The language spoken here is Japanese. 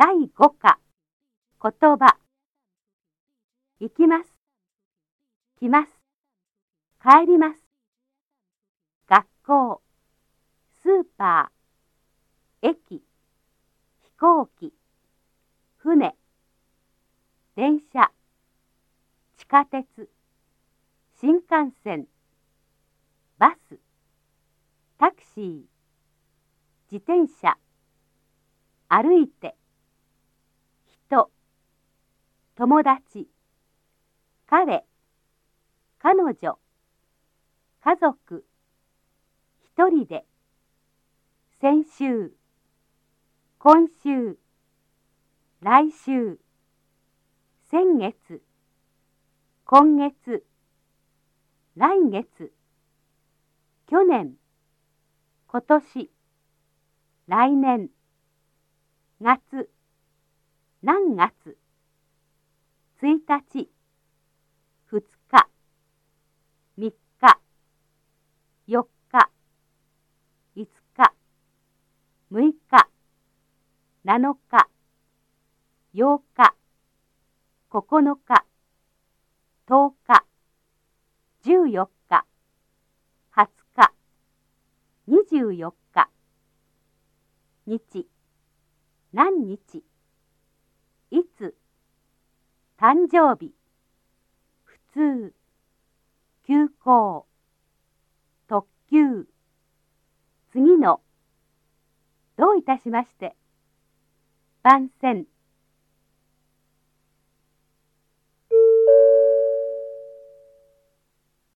第5課。言葉。行きます。来ます。帰ります。学校。スーパー。駅。飛行機。船。電車。地下鉄。新幹線。バス。タクシー。自転車。歩いて人友達。彼。彼女。家族。一人で。先週。今週。来週。先月。今月。来月。去年。今年。来年。月何月。1日。2日。3日。4日。5日。6日。7日。8日。9日。10日。14日。20日。24日。日。何日。いつ誕生日。普通急行特急。次のどういたしまして。番線